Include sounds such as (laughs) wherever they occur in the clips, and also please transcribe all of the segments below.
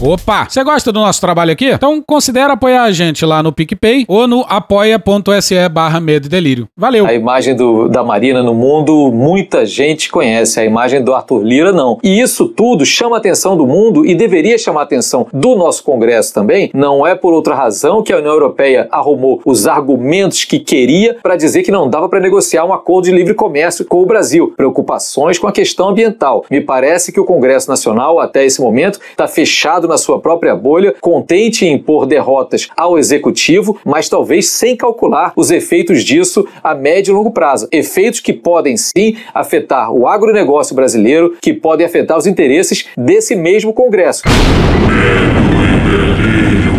Opa! Você gosta do nosso trabalho aqui? Então considere apoiar a gente lá no PicPay ou no apoia.se barra medo e delírio. Valeu! A imagem do, da Marina no mundo, muita gente conhece. A imagem do Arthur Lira, não. E isso tudo chama a atenção do mundo e deveria chamar a atenção do nosso Congresso também. Não é por outra razão que a União Europeia arrumou os argumentos que queria para dizer que não dava para negociar um acordo de livre comércio com o Brasil. Preocupações com a questão ambiental. Me parece que o Congresso Nacional, até esse momento, está fechado na sua própria bolha, contente em impor derrotas ao executivo, mas talvez sem calcular os efeitos disso a médio e longo prazo. Efeitos que podem sim afetar o agronegócio brasileiro, que podem afetar os interesses desse mesmo Congresso.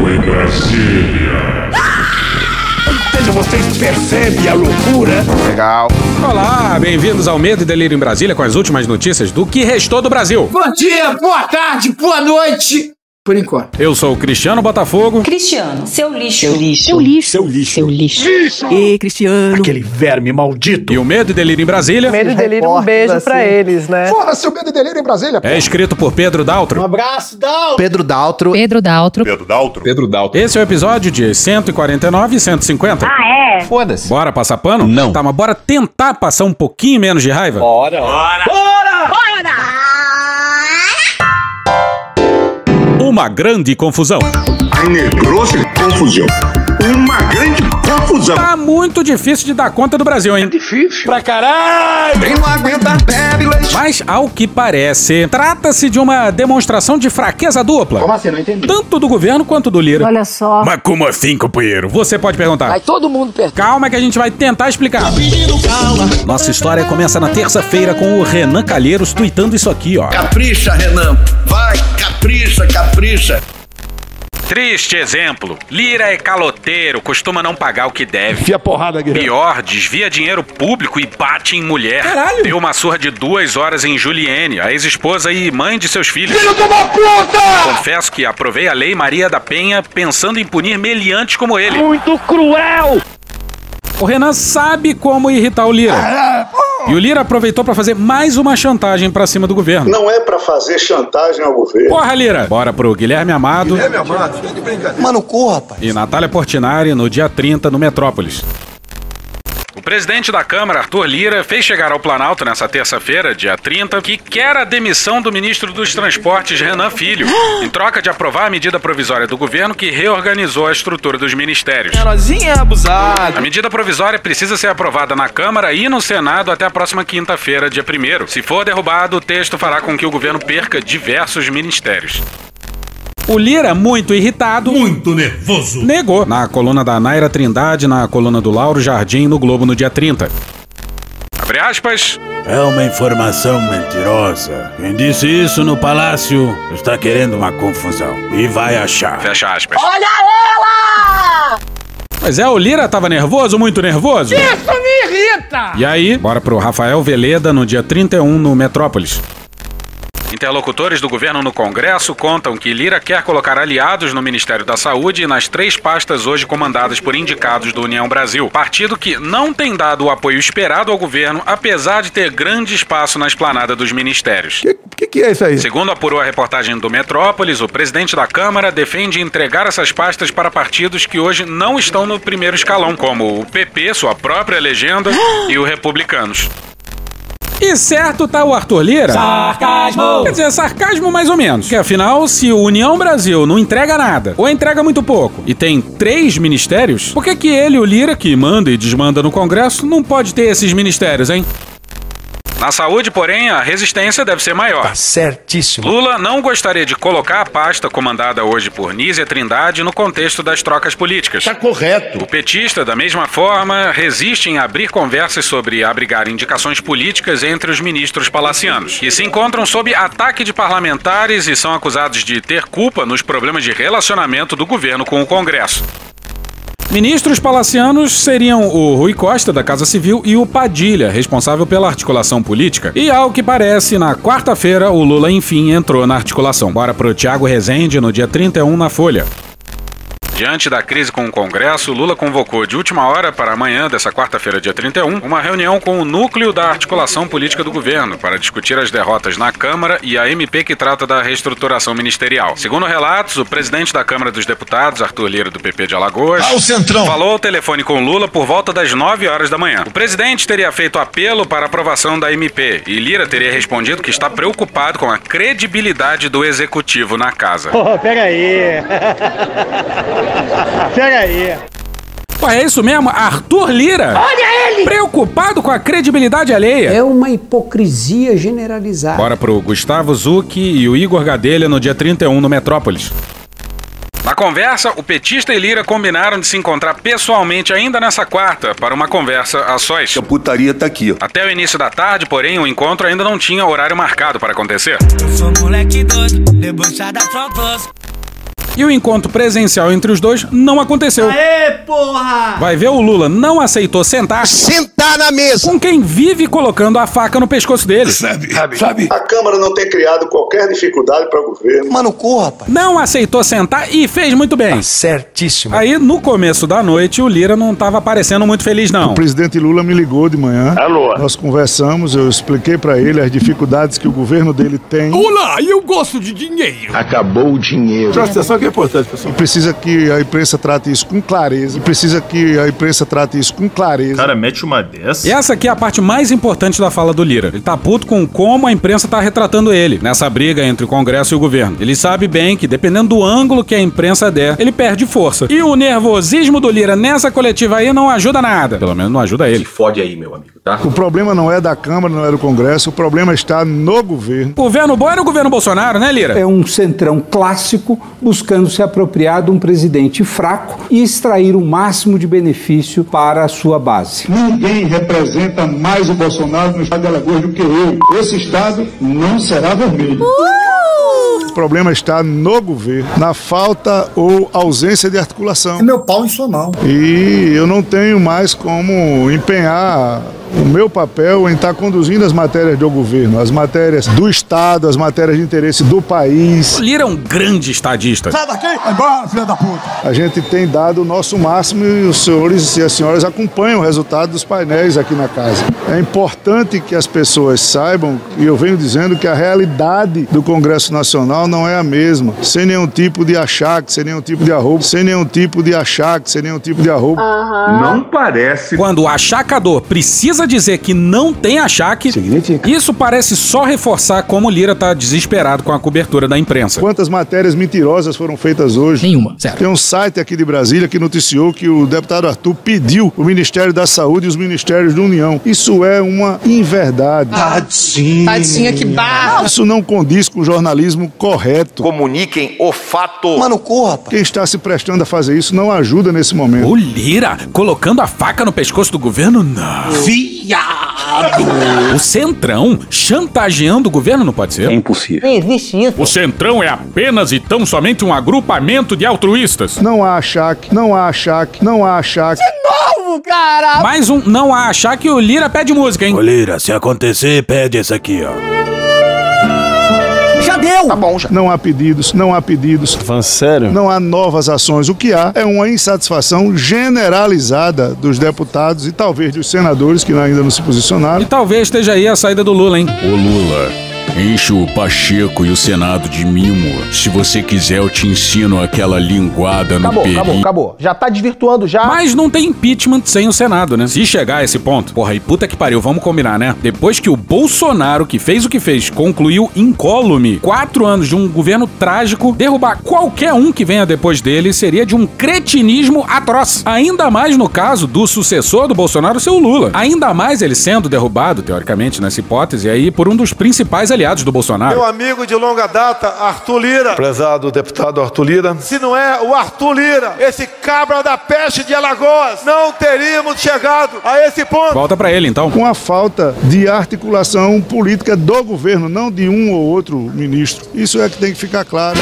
em Brasília. Vocês percebem a loucura? Legal. Olá, bem-vindos ao Medo e Delírio em Brasília com as últimas notícias do que restou do Brasil. Bom dia, boa tarde, boa noite. Por enquanto. Eu sou o Cristiano Botafogo. Cristiano, seu lixo. Seu lixo. Seu lixo. Seu lixo. Seu lixo. lixo. E Cristiano. Aquele verme maldito. E o Medo e Delírio em Brasília. Medo e Delírio, um beijo assim. pra eles, né? Fora seu Medo e Delírio em Brasília. É escrito por Pedro Daltro. Um abraço, Daltro. Pedro Daltro. Pedro Daltro. Pedro Daltro. Pedro Daltro. Esse é o episódio de 149 e 150. Ah, é? Foda-se. Bora passar pano? Não. Tá, mas bora tentar passar um pouquinho menos de raiva? Bora! Bora! Bora! Uma grande confusão. Negrou-se confusão. Uma grande confusão. Tá muito difícil de dar conta do Brasil, hein? Difícil. Pra caralho! Quem não aguenta bebe leite. Mas, ao que parece, trata-se de uma demonstração de fraqueza dupla. Como assim? Não entendi. Tanto do governo quanto do Lira. Olha só. Mas como assim, companheiro? Você pode perguntar. Vai todo mundo perto. Calma que a gente vai tentar explicar. Nossa história começa na terça-feira com o Renan Calheiros tweetando isso aqui, ó. Capricha, Renan. Vai, capricha, capricha. Triste exemplo. Lira é caloteiro, costuma não pagar o que deve. Fia porrada, guerreiro. Pior, desvia dinheiro público e bate em mulher. Caralho! Deu uma surra de duas horas em Juliene, a ex-esposa e mãe de seus filhos. Filho de uma puta! Confesso que aprovei a lei Maria da Penha pensando em punir meliantes como ele. Muito cruel! O Renan sabe como irritar o Lira. E o Lira aproveitou pra fazer mais uma chantagem pra cima do governo. Não é pra fazer chantagem ao governo. Porra, Lira! Bora pro Guilherme Amado meu amado, fica de brincadeira. Mano, cu, rapaz. e Natália Portinari no dia 30 no Metrópolis. O presidente da Câmara, Arthur Lira, fez chegar ao Planalto nessa terça-feira, dia 30, que quer a demissão do ministro dos Transportes, Renan Filho, em troca de aprovar a medida provisória do governo que reorganizou a estrutura dos ministérios. É. A medida provisória precisa ser aprovada na Câmara e no Senado até a próxima quinta-feira, dia 1. Se for derrubado, o texto fará com que o governo perca diversos ministérios. O Lira, muito irritado, Muito nervoso. negou na coluna da Naira Trindade, na coluna do Lauro Jardim, no Globo no dia 30. Abre aspas. É uma informação mentirosa. Quem disse isso no palácio está querendo uma confusão. E vai achar. Fecha aspas. Olha ela! Mas é, o Lira tava nervoso, muito nervoso? Isso me irrita! E aí, bora pro Rafael Veleda no dia 31 no Metrópolis. Interlocutores do governo no Congresso contam que Lira quer colocar aliados no Ministério da Saúde e nas três pastas hoje comandadas por indicados do União Brasil. Partido que não tem dado o apoio esperado ao governo, apesar de ter grande espaço na esplanada dos ministérios. O que, que é isso aí? Segundo apurou a reportagem do Metrópolis, o presidente da Câmara defende entregar essas pastas para partidos que hoje não estão no primeiro escalão, como o PP, sua própria legenda, (gasps) e o Republicanos. E certo tá o Arthur Lira? Sarcasmo! Quer dizer, sarcasmo mais ou menos. Porque afinal, se o União Brasil não entrega nada, ou entrega muito pouco, e tem três ministérios, por que que ele, o Lira, que manda e desmanda no Congresso, não pode ter esses ministérios, hein? Na saúde, porém, a resistência deve ser maior. Certíssimo. Lula não gostaria de colocar a pasta comandada hoje por Nízia Trindade no contexto das trocas políticas. Tá correto. O petista, da mesma forma, resiste em abrir conversas sobre abrigar indicações políticas entre os ministros palacianos, que se encontram sob ataque de parlamentares e são acusados de ter culpa nos problemas de relacionamento do governo com o Congresso. Ministros palacianos seriam o Rui Costa, da Casa Civil, e o Padilha, responsável pela articulação política. E ao que parece, na quarta-feira, o Lula enfim entrou na articulação. Bora pro Tiago Rezende no dia 31 na Folha. Diante da crise com o Congresso, Lula convocou de última hora para amanhã, dessa quarta-feira, dia 31, uma reunião com o núcleo da articulação política do governo para discutir as derrotas na Câmara e a MP que trata da reestruturação ministerial. Segundo relatos, o presidente da Câmara dos Deputados, Arthur Lira, do PP de Alagoas, Ah, falou ao telefone com Lula por volta das 9 horas da manhã. O presidente teria feito apelo para aprovação da MP e Lira teria respondido que está preocupado com a credibilidade do executivo na casa. Pô, pega aí. (laughs) pega aí. Pô, é isso mesmo? Arthur Lira? Olha ele! Preocupado com a credibilidade alheia. É uma hipocrisia generalizada. Bora pro Gustavo Zucchi e o Igor Gadelha no dia 31 no Metrópolis. Na conversa, o petista e Lira combinaram de se encontrar pessoalmente ainda nessa quarta para uma conversa a sós. A putaria tá aqui. Até o início da tarde, porém, o encontro ainda não tinha horário marcado para acontecer. Sou moleque doido, debochada. E o encontro presencial entre os dois não aconteceu. Aê, porra! Vai ver, o Lula não aceitou sentar Sentar na mesa. com quem vive colocando a faca no pescoço dele. Sabe? Sabe? A Câmara não tem criado qualquer dificuldade para o governo. Mano, corra, rapaz. Não aceitou sentar e fez muito bem. Certíssimo. Aí, no começo da noite, o Lira não estava parecendo muito feliz, não. O presidente Lula me ligou de manhã. Alô? Nós conversamos, eu expliquei para ele as dificuldades que o governo dele tem. Olá, eu gosto de dinheiro. Acabou o dinheiro. Presta atenção que é importante, pessoal. E precisa que a imprensa trate isso com clareza. E precisa que a imprensa trate isso com clareza. Cara, mete uma dessa. E essa aqui é a parte mais importante da fala do Lira. Ele tá puto com como a imprensa tá retratando ele nessa briga entre o Congresso e o governo. Ele sabe bem que, dependendo do ângulo que a imprensa der, ele perde força. E o nervosismo do Lira nessa coletiva aí não ajuda nada. Pelo menos não ajuda ele. Fode aí, meu amigo, tá? O problema não é da Câmara, não é do Congresso, o problema está no governo. Governo bom era o governo Bolsonaro, né, Lira? É um centrão clássico buscando se apropriar de um presidente fraco e extrair o máximo de benefício para a sua base. Ninguém representa mais o Bolsonaro no estado de Alagoas do que eu. Esse estado não será vermelho. O problema está no governo, na falta ou ausência de articulação. Meu pau em sua mão. E eu não tenho mais como empenhar o meu papel em estar conduzindo as matérias do governo, as matérias do Estado, as matérias de interesse do país. O Lira é um grande estadista. Sai daqui! Vai embora, filha da puta! A gente tem dado o nosso máximo e os senhores e as senhoras acompanham o resultado dos painéis aqui na casa. É importante que as pessoas saibam, e eu venho dizendo que a realidade do Congresso Nacional não é a mesma, sem nenhum tipo de achaque, sem nenhum tipo de arrobo, sem nenhum tipo de achaque, sem nenhum tipo de arrobo. Não parece. Quando o achacador precisa dizer que não tem achaque, isso parece só reforçar como o Lira tá desesperado com a cobertura da imprensa. Quantas matérias mentirosas foram feitas hoje? Nenhuma, sério. Tem um site aqui de Brasília que noticiou que o deputado Arthur pediu o Ministério da Saúde e os Ministérios da União. Isso é uma inverdade. Tadinho. Tadinha, que barra! Isso não condiz com o jornalismo correto. Comuniquem o fato. Mano, corra, rapaz. Quem está se prestando a fazer isso não ajuda nesse momento. O Lira colocando a faca no pescoço do governo? Não. O Centrão chantageando o governo não pode ser. impossível. Não existe isso. O Centrão é apenas e tão somente um agrupamento de altruístas. Não há achaque, não há achaque, não há achaque. Novo, cara! Mais um não há achar que o Lira pede música, hein? Ô Lira, se acontecer, pede essa aqui, ó. Deu! Tá bom, já. Não há pedidos, não há pedidos. Falando sério? Não há novas ações. O que há é uma insatisfação generalizada dos deputados e talvez dos senadores que ainda não se posicionaram. E talvez esteja aí a saída do Lula, hein? Ô Lula, enche o Pacheco e o Senado de mimo. Se você quiser, eu te ensino aquela linguada no Acabou, peri. acabou, acabou. Já tá desvirtuando já. Mas não tem impeachment sem o Senado, né? Se chegar a esse ponto, porra, e puta que pariu, vamos combinar, né? Depois que o Bolsonaro, que fez o que fez, concluiu incólume quatro anos de um governo trágico, derrubar qualquer um que venha depois dele seria de um cretinismo atroz. Ainda mais no caso do sucessor do Bolsonaro ser o Lula. Ainda mais ele sendo derrubado, teoricamente, nessa hipótese aí, por um dos principais aliados do Bolsonaro. Meu amigo de longa data, Arthur Lira. Prezado deputado Arthur Lira. Se não é o Arthur Lira, esse cabra da peste de Alagoas, não teríamos chegado a esse ponto. Volta pra ele, então. Com a falta de articulação política do governo, não de um ou outro ministro. Isso é que tem que ficar claro.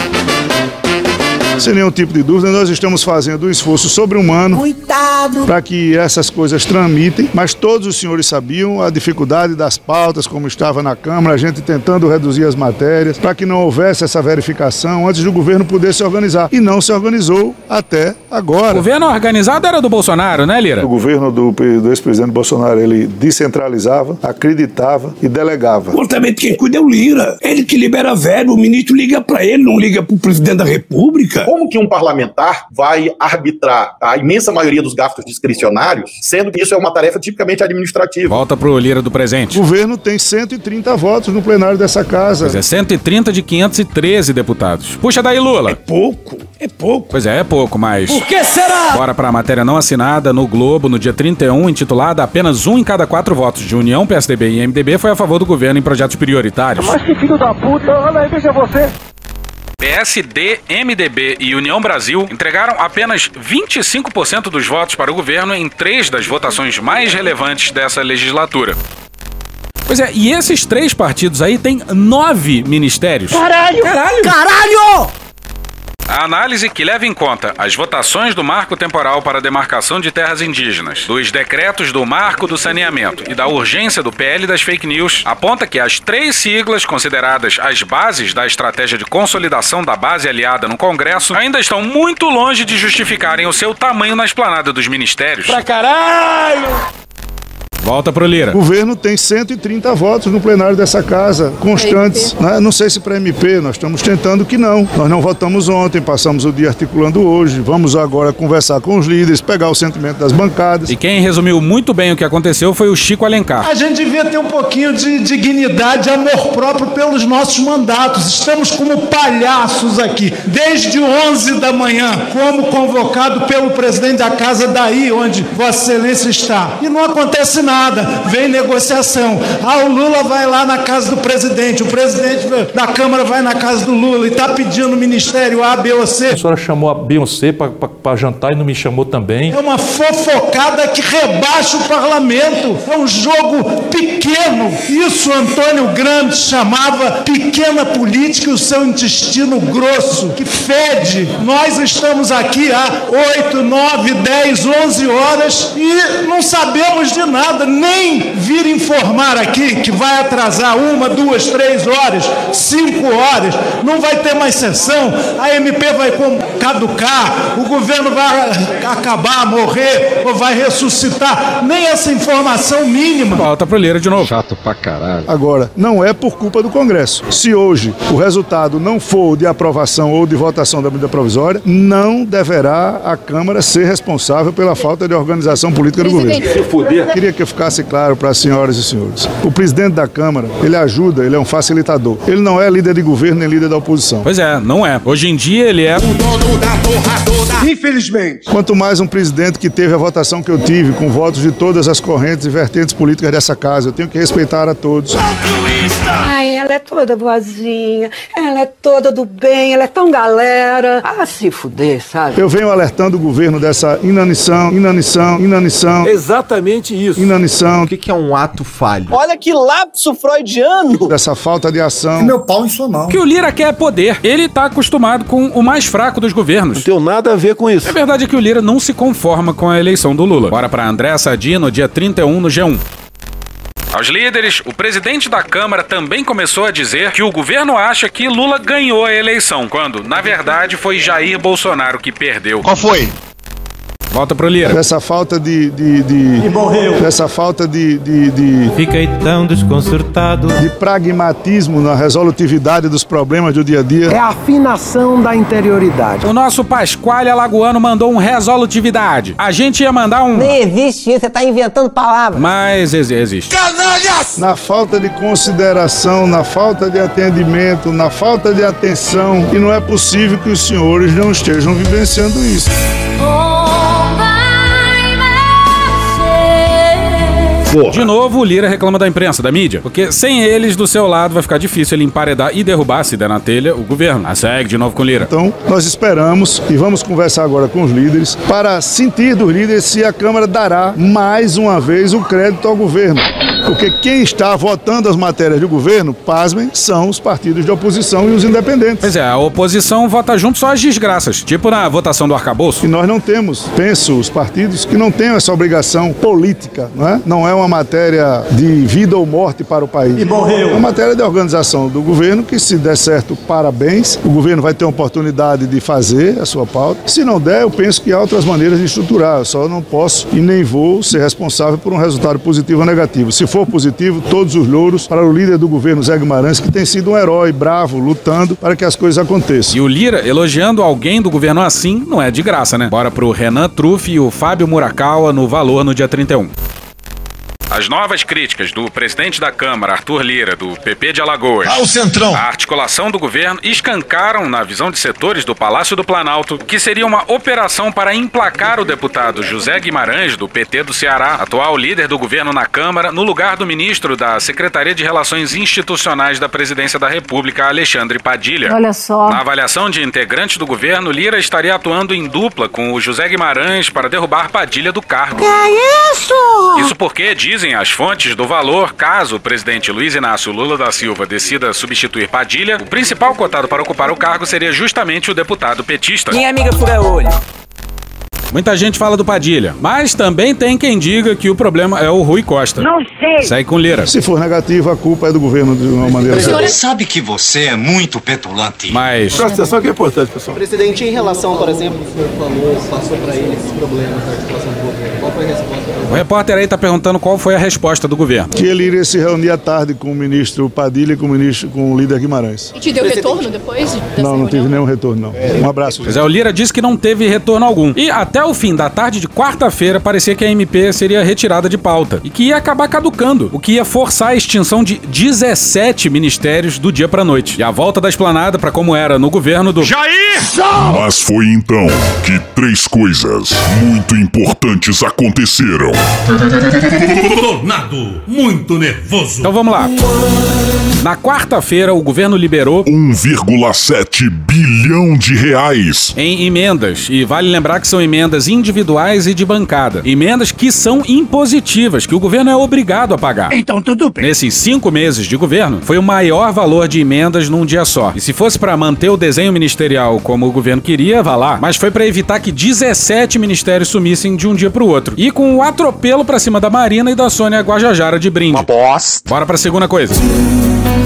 Sem nenhum tipo de dúvida, nós estamos fazendo um esforço sobre-humano Coitado! para que essas coisas tramitem, mas todos os senhores sabiam a dificuldade das pautas, como estava na Câmara, a gente tentando reduzir as matérias, para que não houvesse essa verificação antes do governo poder se organizar. E não se organizou até agora. O governo organizado era do Bolsonaro, né, Lira? O governo do, do ex-presidente Bolsonaro, ele descentralizava, acreditava e delegava. Portamento quem cuida é o Lira. Ele que libera verbo, o ministro liga pra ele, não liga pro presidente da república. Como que um parlamentar vai arbitrar a imensa maioria dos gastos discricionários, sendo que isso é uma tarefa tipicamente administrativa? Volta pro Lira do presente. O governo tem 130 votos no plenário dessa casa. Pois é, 130 de 513 deputados. Puxa daí, Lula. É pouco, é pouco. Pois é, é pouco, mas... Por que será? Bora pra matéria não assinada no Globo no dia 31, intitulada Apenas um em cada quatro votos de União, PSDB e MDB foi a favor do governo em projetos prioritários. Mas que filho da puta, olha aí, veja você. PSD, MDB e União Brasil entregaram apenas 25% dos votos para o governo em três das votações mais relevantes dessa legislatura. Pois é, e esses três partidos aí têm nove ministérios. Caralho! Caralho! Caralho! A análise que leva em conta as votações do marco temporal para a demarcação de terras indígenas, dos decretos do marco do saneamento e da urgência do PL das fake news aponta que as três siglas consideradas as bases da estratégia de consolidação da base aliada no Congresso ainda estão muito longe de justificarem o seu tamanho na esplanada dos ministérios. Pra caralho! Volta pro Lira. O governo tem 130 votos no plenário dessa casa, constantes. Né? Não sei se para MP, nós estamos tentando que não. Nós não votamos ontem, passamos o dia articulando hoje. Vamos agora conversar com os líderes, pegar o sentimento das bancadas. E quem resumiu muito bem o que aconteceu foi o Chico Alencar. A gente devia ter um pouquinho de dignidade e amor próprio pelos nossos mandatos. Estamos como palhaços aqui, desde 11 da manhã, como convocado pelo presidente da casa daí, onde Vossa Excelência está. E não acontece nada vem negociação. Ah, o Lula vai lá na casa do presidente, o presidente da Câmara vai na casa do Lula e está pedindo o ministério A, B ou C. A senhora chamou a Beyoncé para jantar e não me chamou também. É uma fofocada que rebaixa o parlamento. É um jogo pequeno. Isso Antônio Grande chamava pequena política e o seu intestino grosso, que fede. Nós estamos aqui há 8, 9, 10, 11 horas e não sabemos de nada nem vir informar aqui que vai atrasar uma, duas, três horas, cinco horas, não vai ter mais sessão, a MP vai caducar, o governo vai acabar, morrer ou vai ressuscitar, nem essa informação mínima. Volta pro Lira de novo. Chato pra caralho. Agora, não é por culpa do Congresso. Se hoje o resultado não for de aprovação ou de votação da medida provisória, não deverá a Câmara ser responsável pela falta de organização política do governo. Se fuder. Queria que ficasse claro para as senhoras e senhores. O presidente da Câmara, ele ajuda, ele é um facilitador. Ele não é líder de governo nem líder da oposição. Pois é, não é. Hoje em dia ele é. Infelizmente. Quanto mais um presidente que teve a votação que eu tive, com votos de todas as correntes e vertentes políticas dessa casa, eu tenho que respeitar a todos. Ai, ela é toda boazinha, ela é toda do bem, ela é tão galera. Ah, se fuder, sabe? Eu venho alertando o governo dessa inanição, inanição, inanição. Exatamente isso. Inanição. O que, que é um ato falho? Olha que lapso freudiano. Dessa falta de ação. Meu pau em sua mão. Que o Lira quer é poder. Ele tá acostumado com o mais fraco dos governos. Não tem nada a ver com isso. É verdade que o Lira não se conforma com a eleição do Lula. Bora pra André Sadino, dia 31 no G1. Aos líderes, o presidente da Câmara também começou a dizer que o governo acha que Lula ganhou a eleição, quando, na verdade, foi Jair Bolsonaro que perdeu. Qual foi? Volta pro Lira. Dessa falta de. de, de E morreu. Dessa falta de, de, de. Fiquei tão desconcertado. De pragmatismo na resolutividade dos problemas do dia a dia. É a afinação da interioridade. O nosso Pasquale Alagoano mandou um resolutividade. A gente ia mandar um. Nem existe isso, você tá inventando palavras. Mas ex existe. Canalhas! Na falta de consideração, na falta de atendimento, na falta de atenção. E não é possível que os senhores não estejam vivenciando isso. De novo, o Lira reclama da imprensa, da mídia. Porque sem eles do seu lado vai ficar difícil ele emparedar e derrubar, se der na telha, o governo. A segue de novo com o Lira. Então, nós esperamos e vamos conversar agora com os líderes para sentir dos líderes se a Câmara dará mais uma vez o crédito ao governo. Porque quem está votando as matérias do governo, pasmem, são os partidos de oposição e os independentes. Pois é, a oposição vota junto só as desgraças, tipo na votação do arcabouço. E nós não temos, penso, os partidos que não têm essa obrigação política, não é? Não é uma matéria de vida ou morte para o país. E morreu. É uma matéria de organização do governo que, se der certo, parabéns. O governo vai ter a oportunidade de fazer a sua pauta. Se não der, eu penso que há outras maneiras de estruturar. Eu só não posso e nem vou ser responsável por um resultado positivo ou negativo. Se for positivo, todos os louros para o líder do governo, Zé Guimarães, que tem sido um herói bravo, lutando para que as coisas aconteçam. E o Lira elogiando alguém do governo assim não é de graça, né? Bora pro Renan Truff e o Fábio Murakawa no Valor no dia 31. As novas críticas do presidente da Câmara, Arthur Lira, do PP de Alagoas, Ao Centrão. a articulação do governo escancaram, na visão de setores do Palácio do Planalto, que seria uma operação para emplacar o deputado José Guimarães, do PT do Ceará, atual líder do governo na Câmara, no lugar do ministro da Secretaria de Relações Institucionais da Presidência da República, Alexandre Padilha. Olha só. Na avaliação de integrantes do governo, Lira estaria atuando em dupla com o José Guimarães para derrubar Padilha do cargo. Que é isso? Isso porque, dizem as fontes do valor, caso o presidente Luiz Inácio Lula da Silva decida substituir Padilha, o principal cotado para ocupar o cargo seria justamente o deputado petista. Minha amiga fura olho. Muita gente fala do Padilha, mas também tem quem diga que o problema é o Rui Costa. Não sei. Segue com Lira. Se for negativo, a culpa é do governo de uma maneira geral. Sabe que você é muito petulante. Mas Presta atenção que é importante, pessoal. Presidente, em relação, por exemplo, o senhor falou, passou para ele esses problemas da articulação do governo. Qual foi a resposta? O repórter aí tá perguntando qual foi a resposta do governo. Que ele iria se reunir à tarde com o ministro Padilha e com o ministro, com o líder Guimarães. E te deu retorno depois? de- Não, não tive reunião? nenhum retorno, não. Um abraço. Pois é, o Lira disse que não teve retorno algum. E até o fim da tarde de quarta-feira parecia que a MP seria retirada de pauta e que ia acabar caducando, o que ia forçar a extinção de 17 ministérios do dia pra noite. E a volta da esplanada pra como era no governo do Jair! Mas foi então que três coisas muito importantes aconteceram. Tornado muito nervoso. Então vamos lá. Na quarta-feira, o governo liberou 1,7 bilhão de reais em emendas. E vale lembrar que são emendas individuais e de bancada. Emendas que são impositivas, que o governo é obrigado a pagar. Então tudo bem. Nesses cinco meses de governo, foi o maior valor de emendas num dia só. E se fosse para manter o desenho ministerial como o governo queria, vá lá. Mas foi para evitar que 17 ministérios sumissem de um dia pro outro. E com o atropelo pra cima da Marina e da Sônia Guajajara de brinde. Uma bosta. Bora pra segunda coisa.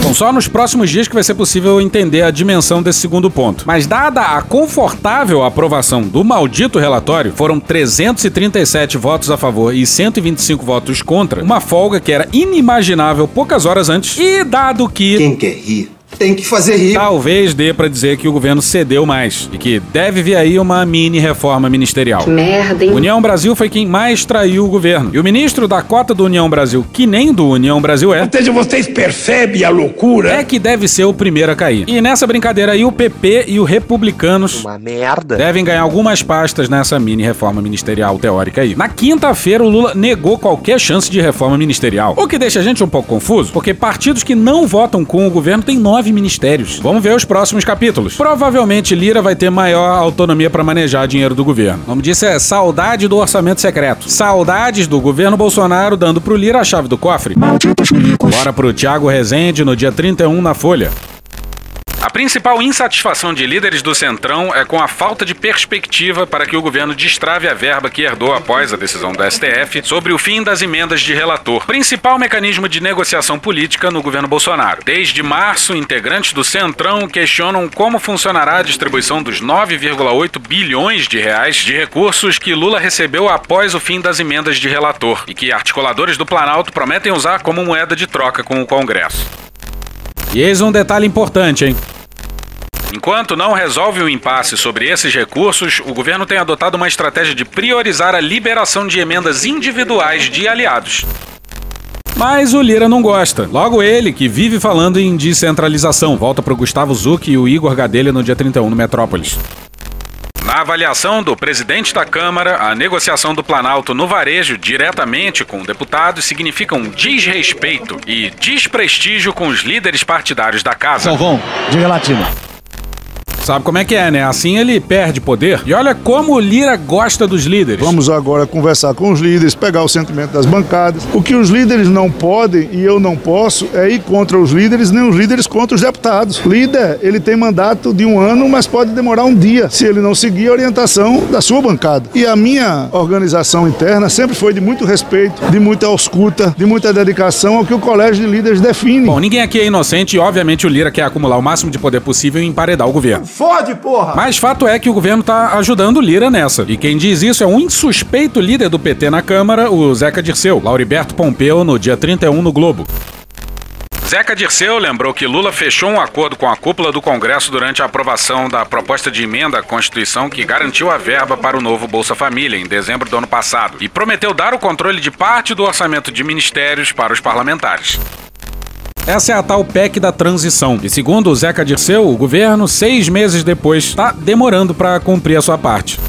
São só nos próximos dias que vai ser possível entender a dimensão desse segundo ponto. Mas dada a confortável aprovação do maldito relatório, foram 337 votos a favor e 125 votos contra, uma folga que era inimaginável poucas horas antes. E dado que Quem quer rir, tem que fazer rir. talvez dê pra dizer que o governo cedeu mais e que deve vir aí uma mini reforma ministerial. Merda, hein? União Brasil foi quem mais traiu o governo. E o ministro da cota do União Brasil, que nem do União Brasil é, Ou seja, vocês percebem a loucura? é que deve ser o primeiro a cair. E nessa brincadeira aí, o PP e o Republicanos Uma merda. devem ganhar algumas pastas nessa mini reforma ministerial teórica aí. Na quinta-feira, o Lula negou qualquer chance de reforma ministerial. O que deixa a gente um pouco confuso, porque partidos que não votam com o governo têm nove ministérios. Vamos ver os próximos capítulos. Provavelmente Lira vai ter maior autonomia para manejar dinheiro do governo. O nome disso é saudade do orçamento secreto. Saudades do governo Bolsonaro dando pro Lira a chave do cofre. Bora pro Thiago Rezende no dia 31 na Folha. A principal insatisfação de líderes do Centrão é com a falta de perspectiva para que o governo destrave a verba que herdou após a decisão do STF sobre o fim das emendas de relator, principal mecanismo de negociação política no governo Bolsonaro. Desde março, integrantes do Centrão questionam como funcionará a distribuição dos 9,8 bilhões de reais de recursos que Lula recebeu após o fim das emendas de relator e que articuladores do Planalto prometem usar como moeda de troca com o Congresso. E eis um detalhe importante, hein? Enquanto não resolve o impasse sobre esses recursos, o governo tem adotado uma estratégia de priorizar a liberação de emendas individuais de aliados. Mas o Lira não gosta. Logo ele, que vive falando em descentralização. Volta pro Gustavo Zuc e o Igor Gadelha no dia 31 no Metrópolis. Na avaliação do presidente da Câmara, a negociação do Planalto no varejo diretamente com deputados significa um desrespeito e desprestígio com os líderes partidários da casa. Salvão, diga latino. Sabe como é que é, né? Assim ele perde poder. E olha como o Lira gosta dos líderes. Vamos agora conversar com os líderes, pegar o sentimento das bancadas. O que os líderes não podem e eu não posso é ir contra os líderes, nem os líderes contra os deputados. Líder, ele tem mandato de um ano, mas pode demorar um dia se ele não seguir a orientação da sua bancada. E a minha organização interna sempre foi de muito respeito, de muita escuta, de muita dedicação ao que o colégio de líderes define. Bom, ninguém aqui é inocente e, obviamente, o Lira quer acumular o máximo de poder possível e emparedar o governo. Fode, porra! Mas fato é que o governo tá ajudando o Lira nessa. E quem diz isso é um insuspeito líder do PT na Câmara, o Zeca Dirceu, Lauriberto Pompeu, no dia 31 no Globo. Zeca Dirceu lembrou que Lula fechou um acordo com a cúpula do Congresso durante a aprovação da proposta de emenda à Constituição que garantiu a verba para o novo Bolsa Família em dezembro do ano passado e prometeu dar o controle de parte do orçamento de ministérios para os parlamentares. Essa é a tal PEC da transição. E segundo o Zeca Dirceu, o governo, seis meses depois, está demorando para cumprir a sua parte.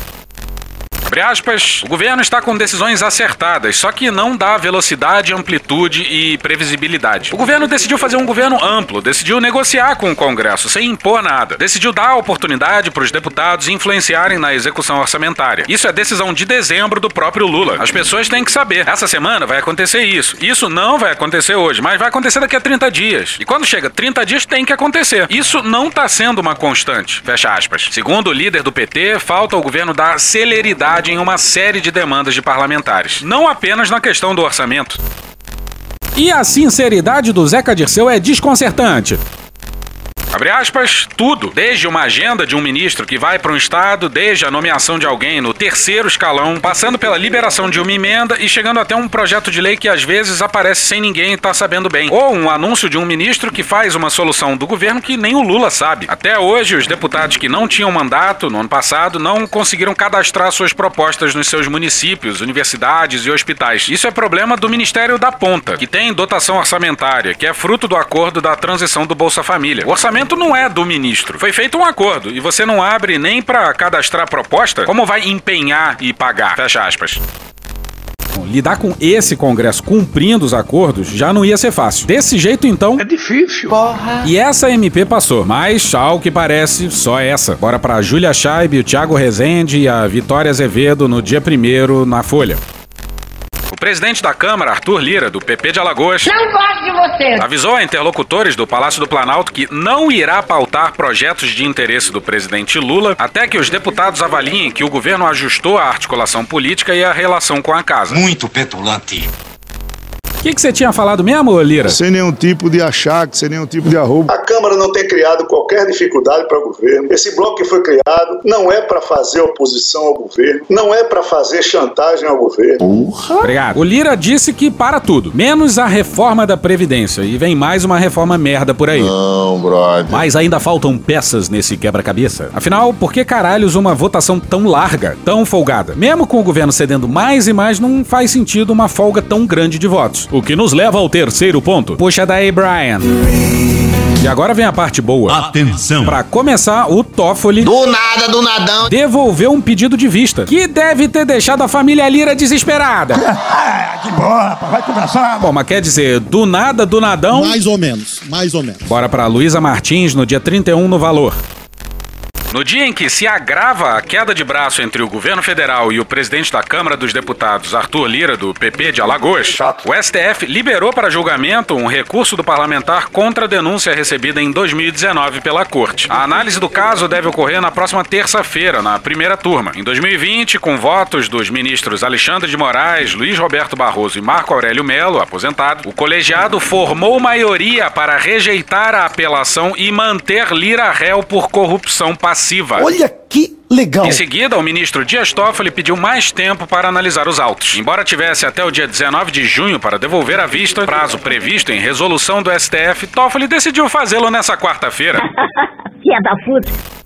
Abre aspas, o governo está com decisões acertadas, só que não dá velocidade, amplitude e previsibilidade. O governo decidiu fazer um governo amplo, decidiu negociar com o Congresso sem impor nada, decidiu dar oportunidade para os deputados influenciarem na execução orçamentária. Isso é decisão de dezembro do próprio Lula. As pessoas têm que saber, essa semana vai acontecer isso. Isso não vai acontecer hoje, mas vai acontecer daqui a 30 dias. E quando chega 30 dias tem que acontecer. Isso não está sendo uma constante. Fecha aspas. Segundo o líder do PT, falta ao governo dar celeridade em uma série de demandas de parlamentares, não apenas na questão do orçamento. E a sinceridade do Zeca Dirceu é desconcertante. Abre aspas, tudo, desde uma agenda de um ministro que vai para um estado, desde a nomeação de alguém no terceiro escalão, passando pela liberação de uma emenda e chegando até um projeto de lei que às vezes aparece sem ninguém estar tá sabendo bem, ou um anúncio de um ministro que faz uma solução do governo que nem o Lula sabe. Até hoje, os deputados que não tinham mandato no ano passado não conseguiram cadastrar suas propostas nos seus municípios, universidades e hospitais. Isso é problema do Ministério da Ponta, que tem dotação orçamentária, que é fruto do acordo da transição do Bolsa Família. O orçamento não é do ministro. Foi feito um acordo e você não abre nem para cadastrar proposta, como vai empenhar e pagar? Fecha aspas. Bom, lidar com esse Congresso cumprindo os acordos já não ia ser fácil. Desse jeito, então. É difícil. Porra. E essa MP passou, mas, ao que parece, só essa. Bora pra Júlia Scheib, o Thiago Rezende e a Vitória Azevedo no dia primeiro na Folha. O presidente da Câmara, Arthur Lira, do PP de Alagoas, Não gosto de você. avisou a interlocutores do Palácio do Planalto que não irá pautar projetos de interesse do presidente Lula até que os deputados avaliem que o governo ajustou a articulação política e a relação com a casa. Muito petulante. O que, que você tinha falado mesmo, Lira? Sem nenhum tipo de achaque, sem nenhum tipo de arrobo. A Câmara não tem criado qualquer dificuldade para o governo. Esse bloco que foi criado não é para fazer oposição ao governo, não é para fazer chantagem ao governo. Porra. Obrigado. O Lira disse que para tudo, menos a reforma da Previdência. E vem mais uma reforma merda por aí. Não, brother. Mas ainda faltam peças nesse quebra-cabeça. Afinal, por que caralhos uma votação tão larga, tão folgada? Mesmo com o governo cedendo mais e mais, não faz sentido uma folga tão grande de votos. O que nos leva ao terceiro ponto. Puxa daí, Brian. E agora vem a parte boa. Atenção. Pra começar, o Toffoli. Do nada, do nadão. Devolveu um pedido de vista. Que deve ter deixado a família Lira desesperada. (laughs) que boa, rapaz. Vai conversar. Bom, mas quer dizer, do nada, do nadão. Mais ou menos, mais ou menos. Bora pra Luísa Martins no dia 31 no Valor. No dia em que se agrava a queda de braço entre o governo federal e o presidente da Câmara dos Deputados, Arthur Lira, do PP de Alagoas, o STF liberou para julgamento um recurso do parlamentar contra a denúncia recebida em 2019 pela Corte. A análise do caso deve ocorrer na próxima terça-feira, na primeira turma. Em 2020, com votos dos ministros Alexandre de Moraes, Luiz Roberto Barroso e Marco Aurélio Melo, aposentado, o colegiado formou maioria para rejeitar a apelação e manter Lira réu por corrupção passiva. Olha que legal. Em seguida, o ministro Dias Toffoli pediu mais tempo para analisar os autos. Embora tivesse até o dia 19 de junho para devolver a vista, prazo previsto em resolução do STF, Toffoli decidiu fazê-lo nessa quarta-feira. (laughs) Filha da puta.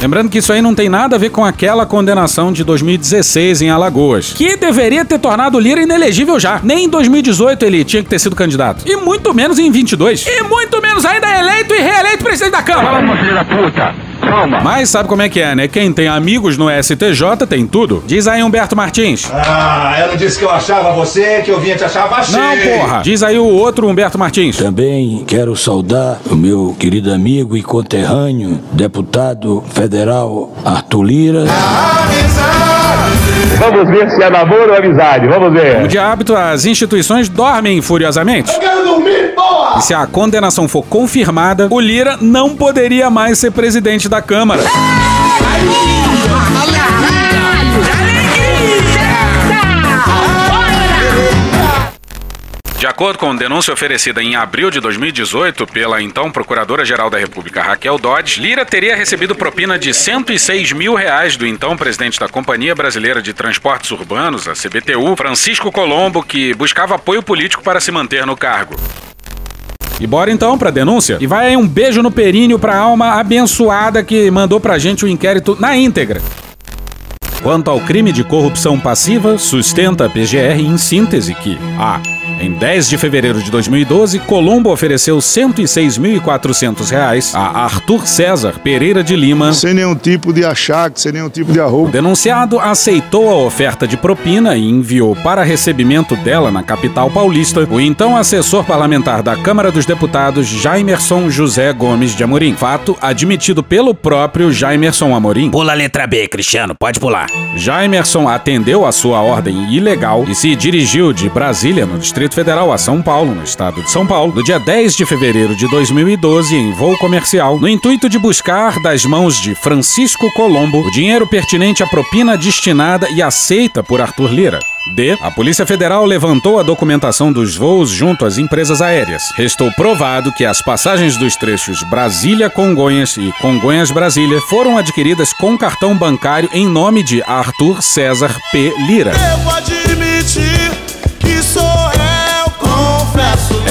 Lembrando que isso aí não tem nada a ver com aquela condenação de 2016 em Alagoas, que deveria ter tornado o Lira inelegível já. Nem em 2018 ele tinha que ter sido candidato. E muito menos em 22. E muito menos ainda eleito e reeleito presidente da Câmara. Fala, filho da puta. Calma. Mas sabe como é que é, né? Quem tem amigos no STJ tem tudo. Diz aí Humberto Martins. Ah, eu não disse que eu achava você, que eu vinha te achar baixinho. Não, porra. Diz aí o outro Humberto Martins. Também quero saudar o meu querido amigo e conterrâneo, deputado federal Arthur Lira. Vamos ver se é namoro ou amizade. Vamos ver. Como de hábito, as instituições dormem furiosamente. Eu quero dormir, porra! E se a condenação for confirmada, o Lira não poderia mais ser presidente da Câmara. De acordo com denúncia oferecida em abril de 2018 pela então Procuradora-Geral da República, Raquel Dodge, Lira teria recebido propina de 106 mil reais do então presidente da Companhia Brasileira de Transportes Urbanos, a CBTU, Francisco Colombo, que buscava apoio político para se manter no cargo. E bora então pra denúncia. E vai aí um beijo no períneo pra alma abençoada que mandou pra gente o inquérito na íntegra. Quanto ao crime de corrupção passiva, sustenta a PGR em síntese que A. Em 10 de fevereiro de 2012, Colombo ofereceu 106.400 reais a Arthur César Pereira de Lima. Sem nenhum tipo de achaque, sem nenhum tipo de O arrobo. denunciado aceitou a oferta de propina e enviou para recebimento dela na capital paulista o então assessor parlamentar da Câmara dos Deputados, Jaimerson José Gomes de Amorim. Fato admitido pelo próprio Jaimerson Amorim. Pula a letra B, Cristiano, pode pular. Jaimerson atendeu a sua ordem ilegal e se dirigiu de Brasília, no Distrito Federal, a São Paulo, no estado de São Paulo, no dia 10 de fevereiro de 2012, em voo comercial, no intuito de buscar das mãos de Francisco Colombo o dinheiro pertinente à propina destinada e aceita por Arthur Lira. D. A Polícia Federal levantou a documentação dos voos junto às empresas aéreas. Restou provado que as passagens dos trechos Brasília-Congonhas e Congonhas-Brasília foram adquiridas com cartão bancário em nome de Arthur César P. Lira. Devo admitir que sou eu,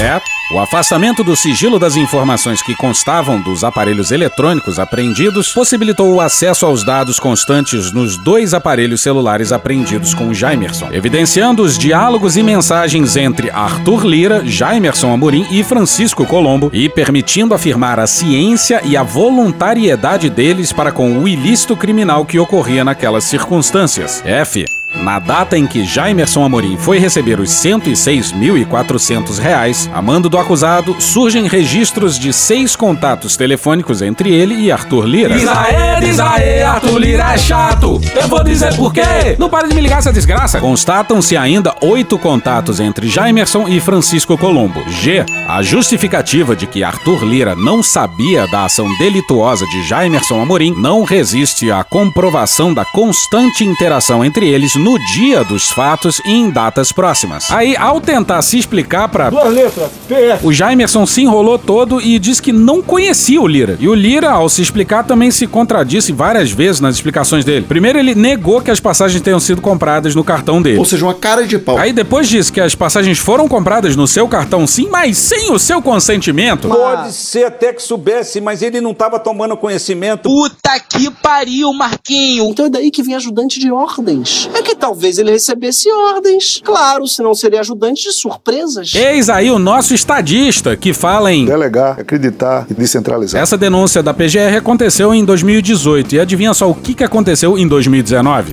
confesso. O afastamento do sigilo das informações que constavam dos aparelhos eletrônicos apreendidos possibilitou o acesso aos dados constantes nos dois aparelhos celulares apreendidos com Jaimerson, evidenciando os diálogos e mensagens entre Arthur Lira, Jaimerson Amorim e Francisco Colombo e permitindo afirmar a ciência e a voluntariedade deles para com o ilícito criminal que ocorria naquelas circunstâncias. F. Na data em que Jaimerson Amorim foi receber os 106.400 reais, a mando do acusado, surgem registros de seis contatos telefônicos entre ele e Arthur Lira. Diz aê, diz aê, Arthur Lira é chato. Eu vou dizer por quê. Não para de me ligar essa desgraça. Constatam-se ainda oito contatos entre Jaimerson e Francisco Colombo. G. A justificativa de que Arthur Lira não sabia da ação delituosa de Jaimerson Amorim não resiste à comprovação da constante interação entre eles no dia dos fatos e em datas próximas. Aí, ao tentar se explicar para Duas letras, PF. o Jaimerson se enrolou todo e disse que não conhecia o Lira. E o Lira, ao se explicar, também se contradisse várias vezes nas explicações dele. Primeiro, ele negou que as passagens tenham sido compradas no cartão dele. Ou seja, uma cara de pau. Aí depois disse que as passagens foram compradas no seu cartão sim, mas sem o seu consentimento. Pode ser até que soubesse, mas ele não estava tomando conhecimento. Puta que pariu, Marquinho! Então é daí que vem ajudante de ordens. É que talvez ele recebesse ordens. Claro, senão seria ajudante de surpresas. Eis aí o nosso estadista que fala em Delegar, acreditar e descentralizar. Essa denúncia da PGR aconteceu em 2018 e adivinha só o que que aconteceu em 2019?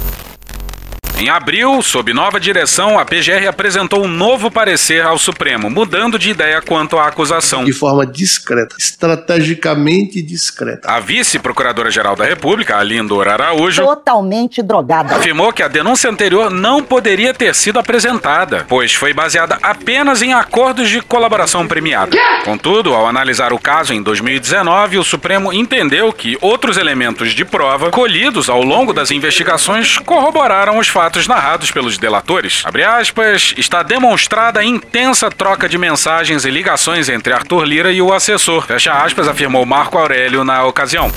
Em abril, sob nova direção, a PGR apresentou um novo parecer ao Supremo, mudando de ideia quanto à acusação. De forma discreta, estrategicamente discreta. A vice-procuradora-geral da República, Alindor Araújo, Totalmente drogada. afirmou que a denúncia anterior não poderia ter sido apresentada, pois foi baseada apenas em acordos de colaboração premiada. Contudo, ao analisar o caso em 2019, o Supremo entendeu que outros elementos de prova colhidos ao longo das investigações corroboraram os fatos narrados pelos delatores. Aspas, está demonstrada a intensa troca de mensagens e ligações entre Arthur Lira e o assessor. Fecha aspas, afirmou Marco Aurélio na ocasião.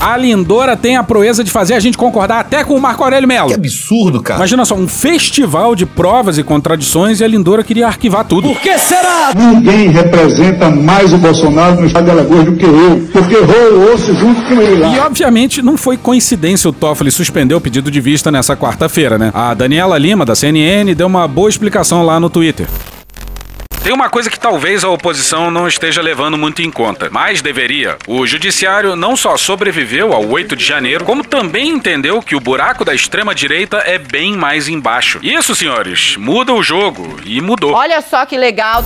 A Lindora tem a proeza de fazer a gente concordar até com o Marco Aurélio Melo. Que absurdo, cara. Imagina só, um festival de provas e contradições e a Lindora queria arquivar tudo. Por que será? Ninguém representa mais o Bolsonaro no estado de Alagoas do que eu, porque rolo osso junto com ele lá. E obviamente não foi coincidência o Toffoli suspender o pedido de vista nessa quarta-feira, né? A Daniela Lima, da CNN, deu uma boa explicação lá no Twitter. Tem uma coisa que talvez a oposição não esteja levando muito em conta, mas deveria. O judiciário não só sobreviveu ao 8 de janeiro, como também entendeu que o buraco da extrema-direita é bem mais embaixo. Isso, senhores, muda o jogo e mudou. Olha só que legal.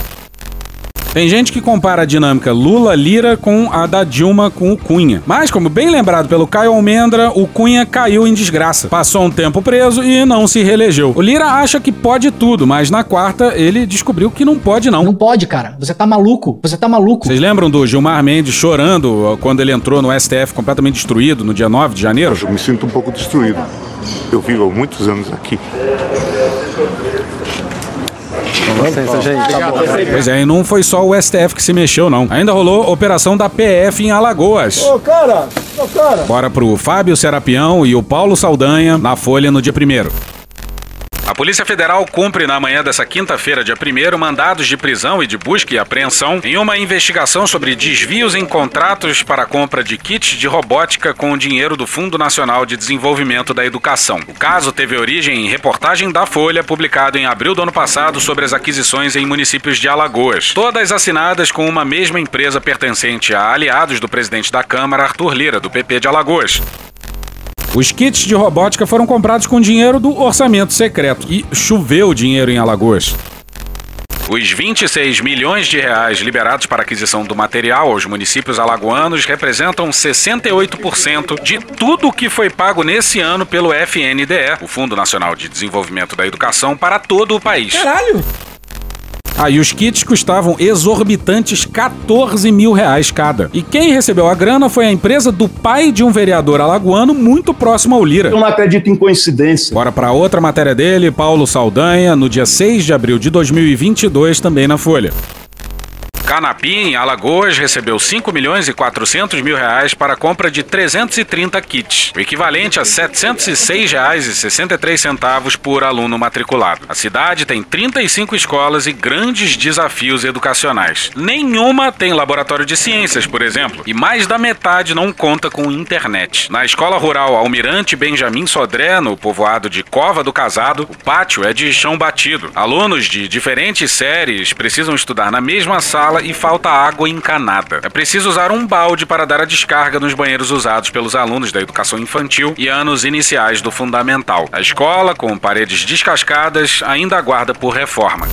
Tem gente que compara a dinâmica Lula-Lira com a da Dilma com o Cunha. Mas, como bem lembrado pelo Caio Almendra, o Cunha caiu em desgraça. Passou um tempo preso e não se reelegeu. O Lira acha que pode tudo, mas na quarta ele descobriu que não pode não. Não pode, cara. Você tá maluco. Você tá maluco. Vocês lembram do Gilmar Mendes chorando quando ele entrou no STF completamente destruído no dia 9 de janeiro? Eu me sinto um pouco destruído. Eu vivo há muitos anos aqui. Com licença, gente. Pois é, e não foi só o STF que se mexeu, não. Ainda rolou operação da PF em Alagoas. Ô, cara! Ô, cara! Bora pro Fábio Serapião e o Paulo Saldanha na Folha no dia primeiro. A Polícia Federal cumpre na manhã dessa quinta-feira, dia 1 mandados de prisão e de busca e apreensão em uma investigação sobre desvios em contratos para compra de kits de robótica com o dinheiro do Fundo Nacional de Desenvolvimento da Educação. O caso teve origem em reportagem da Folha, publicado em abril do ano passado sobre as aquisições em municípios de Alagoas, todas assinadas com uma mesma empresa pertencente a aliados do presidente da Câmara, Arthur Lira, do PP de Alagoas. Os kits de robótica foram comprados com dinheiro do orçamento secreto e choveu dinheiro em Alagoas. Os 26 milhões de reais liberados para aquisição do material aos municípios alagoanos representam 68% de tudo o que foi pago nesse ano pelo FNDE, o Fundo Nacional de Desenvolvimento da Educação, para todo o país. Caralho! Ah, e os kits custavam exorbitantes 14 mil reais cada. E quem recebeu a grana foi a empresa do pai de um vereador alagoano muito próximo ao Lira. Eu não acredito em coincidência. Bora para outra matéria dele, Paulo Saldanha, no dia 6 de abril de 2022, também na Folha. Canapim, Alagoas, recebeu 5 milhões e 400 mil reais para a compra de 330 kits, o equivalente a 706 reais e 63 centavos por aluno matriculado. A cidade tem 35 escolas e grandes desafios educacionais. Nenhuma tem laboratório de ciências, por exemplo, e mais da metade não conta com internet. Na escola rural Almirante Benjamin Sodré, no povoado de Cova do Casado, o pátio é de chão batido. Alunos de diferentes séries precisam estudar na mesma sala e falta água encanada. É preciso usar um balde para dar a descarga nos banheiros usados pelos alunos da educação infantil e anos iniciais do fundamental. A escola, com paredes descascadas, ainda aguarda por reforma.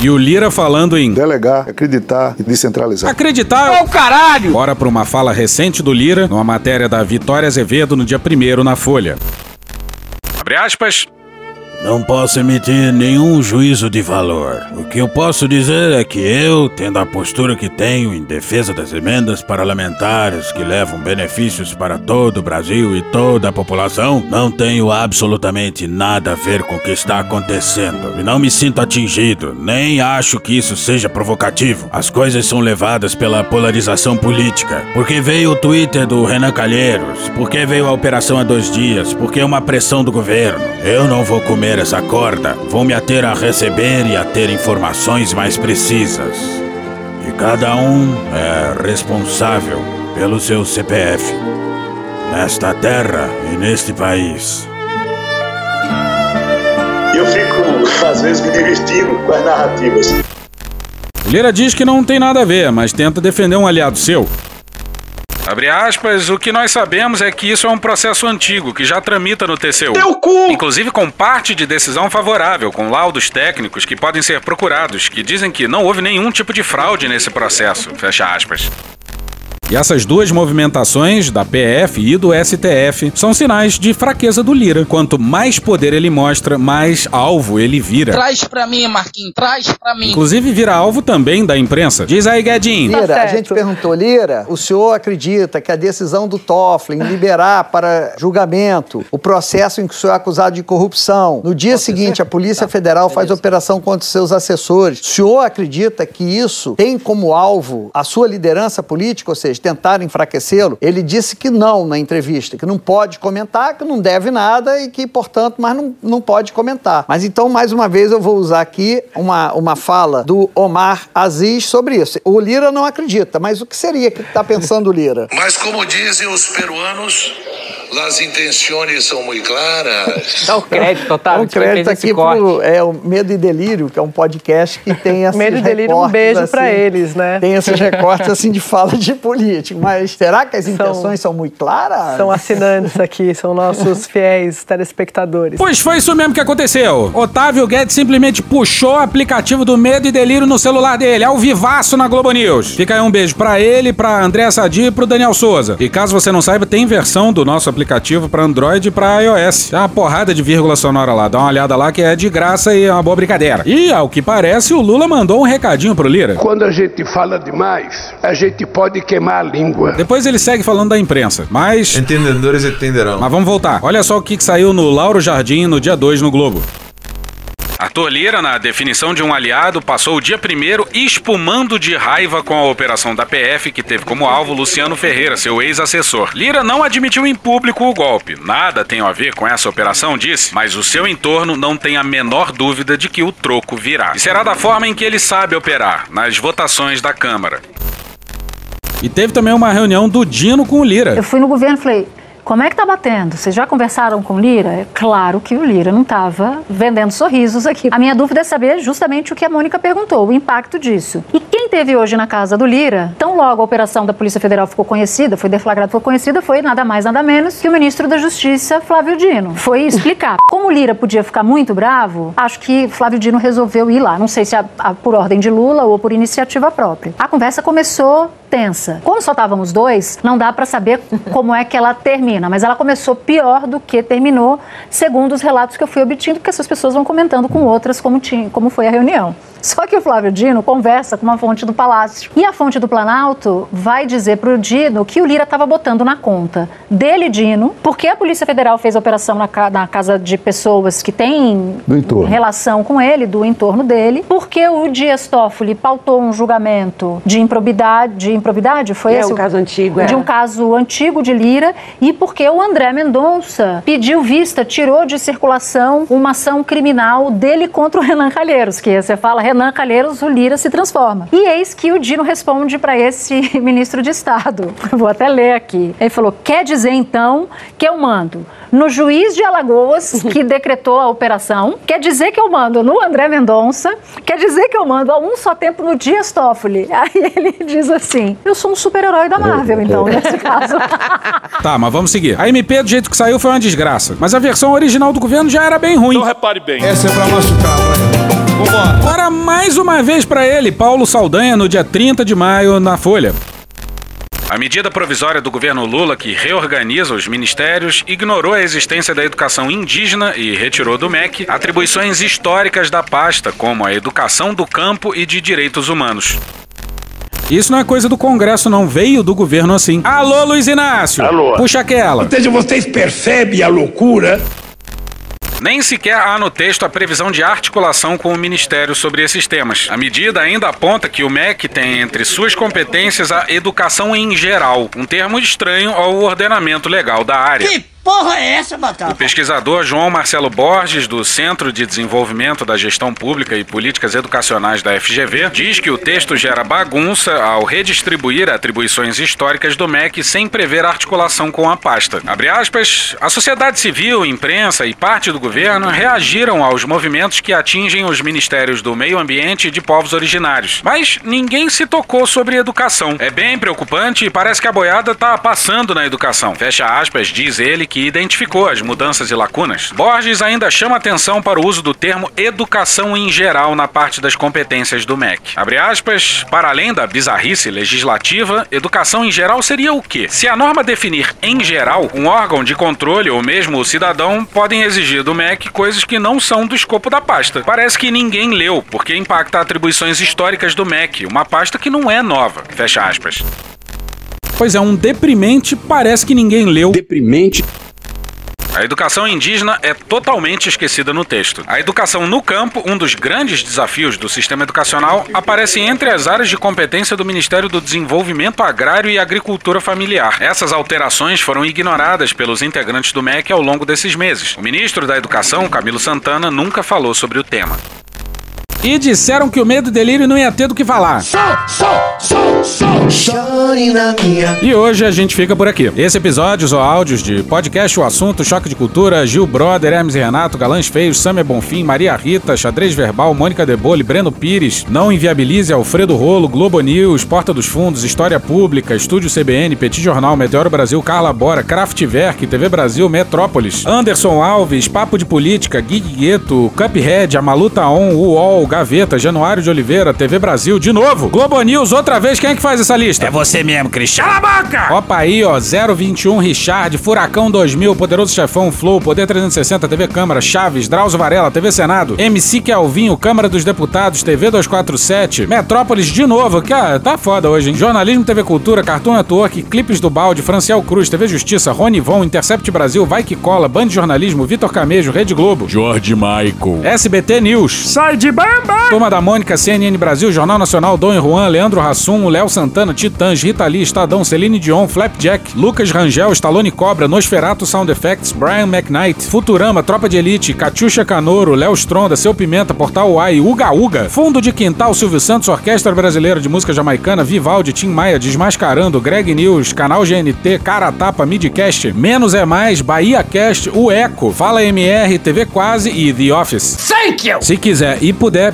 E o Lira falando em delegar, acreditar e descentralizar. Acreditar? Ô, caralho! Bora para uma fala recente do Lira, numa matéria da Vitória Azevedo no dia 1 na Folha. Abre aspas. Não posso emitir nenhum juízo de valor. O que eu posso dizer é que eu, tendo a postura que tenho em defesa das emendas parlamentares que levam benefícios para todo o Brasil e toda a população, não tenho absolutamente nada a ver com o que está acontecendo. E não me sinto atingido, nem acho que isso seja provocativo. As coisas são levadas pela polarização política. Porque veio o Twitter do Renan Calheiros, porque veio a operação há dois dias, porque é uma pressão do governo. Eu não vou comer essa corda, vou me ater a receber e a ter informações mais precisas. E cada um é responsável pelo seu CPF. Nesta terra e neste país. Eu fico, às vezes, me divertindo com as narrativas. Lira diz que não tem nada a ver, mas tenta defender um aliado seu. Abre aspas, o que nós sabemos é que isso é um processo antigo, que já tramita no TCU. Teu cu! Inclusive com parte de decisão favorável, com laudos técnicos que podem ser procurados, que dizem que não houve nenhum tipo de fraude nesse processo. Fecha aspas. E essas duas movimentações, da PF e do STF, são sinais de fraqueza do Lira. Quanto mais poder ele mostra, mais alvo ele vira. Traz pra mim, Marquinhos, traz pra mim. Inclusive vira alvo também da imprensa. Diz aí, Guedinho. Lira, a gente perguntou, Lira, o senhor acredita que a decisão do Toffoli em liberar para julgamento o processo em que o senhor é acusado de corrupção, no dia seguinte a Polícia Federal faz operação contra os seus assessores, o senhor acredita que isso tem como alvo a sua liderança política, ou seja, tentar enfraquecê-lo, ele disse que não na entrevista, que não pode comentar, que não deve nada e que, portanto, mas não, não pode comentar. Mas então, mais uma vez, eu vou usar aqui uma, uma fala do Omar Aziz sobre isso. O Lira não acredita, mas o que seria que está pensando o Lira? Mas como dizem os peruanos, As intenções são muito claras. Dá o crédito, Otávio. Dá o crédito aqui pro é, o Medo e Delírio, que é um podcast que tem (laughs) esses Medo e Delírio, um beijo assim, para eles, né? Tem esses recortes assim de fala de político. Mas será que as intenções são, são muito claras? São assinantes aqui, são nossos (laughs) fiéis telespectadores. Pois foi isso mesmo que aconteceu. Otávio Guedes simplesmente puxou o aplicativo do Medo e Delírio no celular dele, ao vivaço na Globo News. Fica aí um beijo para ele, para André Sadi e pro Daniel Souza. E caso você não saiba, tem versão do nosso aplicativo aplicativo para Android e para iOS. Tem uma porrada de vírgula sonora lá. Dá uma olhada lá que é de graça e é uma boa brincadeira. E, ao que parece, o Lula mandou um recadinho pro Lira. Quando a gente fala demais, a gente pode queimar a língua. Depois ele segue falando da imprensa, mas... Entendedores entenderão. Mas vamos voltar. Olha só o que saiu no Lauro Jardim no dia 2 no Globo. Arthur Lira, na definição de um aliado, passou o dia primeiro espumando de raiva com a operação da PF, que teve como alvo Luciano Ferreira, seu ex-assessor. Lira não admitiu em público o golpe. Nada tem a ver com essa operação, disse, mas o seu entorno não tem a menor dúvida de que o troco virá. E será da forma em que ele sabe operar, nas votações da Câmara. E teve também uma reunião do Dino com o Lira. Eu fui no governo e falei. Como é que tá batendo? Vocês já conversaram com o Lira? É claro que o Lira não estava vendendo sorrisos aqui. A minha dúvida é saber justamente o que a Mônica perguntou, o impacto disso. E quem teve hoje na casa do Lira, tão logo a operação da Polícia Federal ficou conhecida, foi deflagrada, foi conhecida, foi nada mais, nada menos que o ministro da Justiça, Flávio Dino. Foi explicar. (laughs) Como o Lira podia ficar muito bravo, acho que Flávio Dino resolveu ir lá. Não sei se a, a, por ordem de Lula ou por iniciativa própria. A conversa começou tensa. Como só estávamos dois, não dá para saber como é que ela termina, mas ela começou pior do que terminou, segundo os relatos que eu fui obtendo, porque essas pessoas vão comentando com outras como, tinha, como foi a reunião. Só que o Flávio Dino conversa com uma fonte do Palácio. E a fonte do Planalto vai dizer para o Dino que o Lira estava botando na conta dele, Dino, porque a Polícia Federal fez a operação na, na casa de pessoas que têm relação com ele, do entorno dele, porque o Dias Toffoli pautou um julgamento de improbidade, de improbidade foi é, esse? um caso antigo, De é. um caso antigo de Lira e porque o André Mendonça pediu vista, tirou de circulação uma ação criminal dele contra o Renan Calheiros, que você fala Renan Calheiros, o Lira se transforma. E eis que o Dino responde para esse (laughs) ministro de Estado. Vou até ler aqui. Ele falou: quer dizer então que eu mando no juiz de Alagoas, (laughs) que decretou a operação, quer dizer que eu mando no André Mendonça, quer dizer que eu mando a um só tempo no Dias Toffoli. (laughs) Aí ele diz assim: eu sou um super-herói da Marvel, então, nesse caso. Tá, mas vamos seguir. A MP, do jeito que saiu, foi uma desgraça. Mas a versão original do governo já era bem ruim. Então repare bem. Essa é pra machucar, vai. Vambora. Agora, mais uma vez para ele, Paulo Saldanha, no dia 30 de maio, na Folha. A medida provisória do governo Lula, que reorganiza os ministérios, ignorou a existência da educação indígena e retirou do MEC atribuições históricas da pasta, como a educação do campo e de direitos humanos. Isso não é coisa do Congresso, não. Veio do governo assim. Alô, Luiz Inácio! Alô. Puxa aquela. Ou seja, vocês percebem a loucura? Nem sequer há no texto a previsão de articulação com o Ministério sobre esses temas. A medida ainda aponta que o MEC tem entre suas competências a educação em geral, um termo estranho ao ordenamento legal da área. Que porra é essa, O Batata? pesquisador João Marcelo Borges, do Centro de Desenvolvimento da Gestão Pública e Políticas Educacionais da FGV, diz que o texto gera bagunça ao redistribuir atribuições históricas do MEC sem prever articulação com a pasta. Abre aspas, a sociedade civil, imprensa e parte do governo reagiram aos movimentos que atingem os ministérios do meio ambiente e de povos originários. Mas ninguém se tocou sobre educação. É bem preocupante e parece que a boiada está passando na educação. Fecha aspas, diz ele que identificou as mudanças e lacunas. Borges ainda chama atenção para o uso do termo educação em geral na parte das competências do MEC. Abre aspas, para além da bizarrice legislativa, educação em geral seria o quê? Se a norma definir em geral, um órgão de controle ou mesmo o cidadão podem exigir do MEC coisas que não são do escopo da pasta. Parece que ninguém leu, porque impacta atribuições históricas do MEC, uma pasta que não é nova. Fecha aspas. Pois é, um deprimente, parece que ninguém leu. Deprimente. A educação indígena é totalmente esquecida no texto. A educação no campo, um dos grandes desafios do sistema educacional, aparece entre as áreas de competência do Ministério do Desenvolvimento Agrário e Agricultura Familiar. Essas alterações foram ignoradas pelos integrantes do MEC ao longo desses meses. O ministro da Educação, Camilo Santana, nunca falou sobre o tema. E disseram que o medo e delírio não ia ter do que falar. E hoje a gente fica por aqui. Esse episódio ou áudios de podcast, o assunto, choque de cultura, Gil Brother, Hermes e Renato, Galãs Feios, Samia Bonfim, Maria Rita, Xadrez Verbal, Mônica Debole, Breno Pires, Não Inviabilize, Alfredo Rolo, Globo News, Porta dos Fundos, História Pública, Estúdio CBN, Petit Jornal, Meteoro Brasil, Carla Bora, Kraftwerk, TV Brasil, Metrópolis, Anderson Alves, Papo de Política, Gui Gueto, Cuphead, Amaluta On, UOL, Gaveta, Januário de Oliveira, TV Brasil, de novo, Globo News, outra vez, quem é que faz essa lista? É você mesmo, Cristiano. Cala a boca! Opa aí, ó, 021 Richard, Furacão 2000, Poderoso Chefão, Flow, Poder 360, TV Câmara, Chaves, Drauzio Varela, TV Senado, MC Kelvinho, Câmara dos Deputados, TV 247, Metrópolis de novo, cara, tá foda hoje, hein? Jornalismo, TV Cultura, Cartoon Network, Clipes do Balde, Franciel Cruz, TV Justiça, Rony Von, Intercept Brasil, Vai Que Cola, Band de Jornalismo, Vitor Camejo, Rede Globo, Jorge Michael, SBT News, Sai de bamba! Turma da Mônica, CNN Brasil, Jornal Nacional, Dom e Juan, Leandro Rassum, Léo Santana, Titãs, Rita Lee, Estadão, Celine Dion, Flapjack, Lucas Rangel, Stallone Cobra, Nosferato Sound Effects, Brian McKnight, Futurama, Tropa de Elite, Catiuxa Canoro, Léo Stronda, Seu Pimenta, Portal Uai, Uga Uga, Fundo de Quintal, Silvio Santos, Orquestra Brasileira de Música Jamaicana, Vivaldi, Tim Maia, Desmascarando, Greg News, Canal GNT, Cara Tapa, Midcast, Menos é Mais, Bahia Cast, O Eco, Fala MR, TV Quase e The Office. Thank you! Se quiser e puder,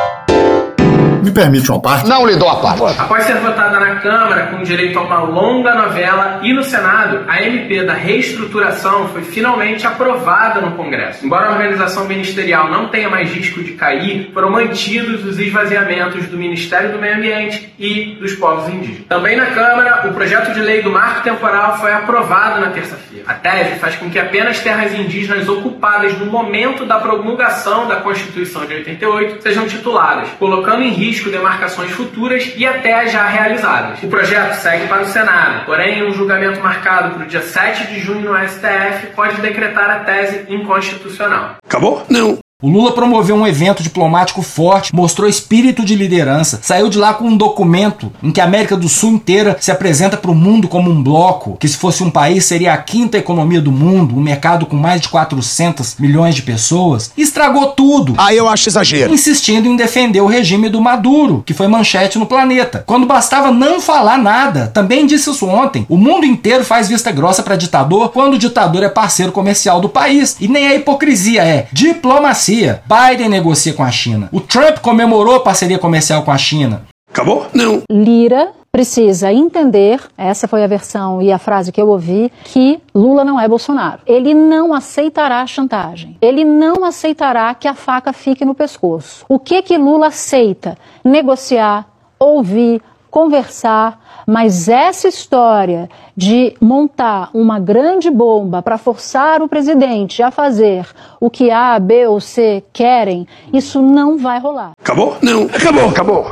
Me permite uma parte? Não lhe dou a parte. Após ser votada na Câmara com direito a uma longa novela e no Senado, a MP da reestruturação foi finalmente aprovada no Congresso. Embora a organização ministerial não tenha mais risco de cair, foram mantidos os esvaziamentos do Ministério do Meio Ambiente e dos povos indígenas. Também na Câmara, o projeto de lei do marco temporal foi aprovado na terça-feira. A tese faz com que apenas terras indígenas ocupadas no momento da promulgação da Constituição de 88 sejam tituladas, colocando em risco demarcações futuras e até as já realizadas. O projeto segue para o Senado, porém, um julgamento marcado para o dia 7 de junho no STF pode decretar a tese inconstitucional. Acabou? Não. O Lula promoveu um evento diplomático forte, mostrou espírito de liderança, saiu de lá com um documento em que a América do Sul inteira se apresenta para o mundo como um bloco, que se fosse um país seria a quinta economia do mundo, um mercado com mais de 400 milhões de pessoas, e estragou tudo. Aí eu acho exagero. Insistindo em defender o regime do Maduro, que foi manchete no planeta. Quando bastava não falar nada, também disse isso ontem, o mundo inteiro faz vista grossa para ditador quando o ditador é parceiro comercial do país. E nem a hipocrisia é diplomacia. Biden negocia com a China. O Trump comemorou a parceria comercial com a China. Acabou? Não. Lira precisa entender, essa foi a versão e a frase que eu ouvi, que Lula não é Bolsonaro. Ele não aceitará chantagem. Ele não aceitará que a faca fique no pescoço. O que que Lula aceita? Negociar, ouvir, conversar, mas essa história de montar uma grande bomba para forçar o presidente a fazer o que A, B ou C querem, isso não vai rolar. Acabou? Não. Acabou, acabou.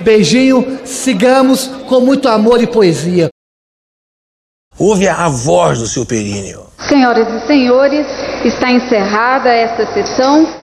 Beijinho, sigamos com muito amor e poesia. Ouve a voz do seu períneo. Senhoras e senhores, está encerrada esta sessão.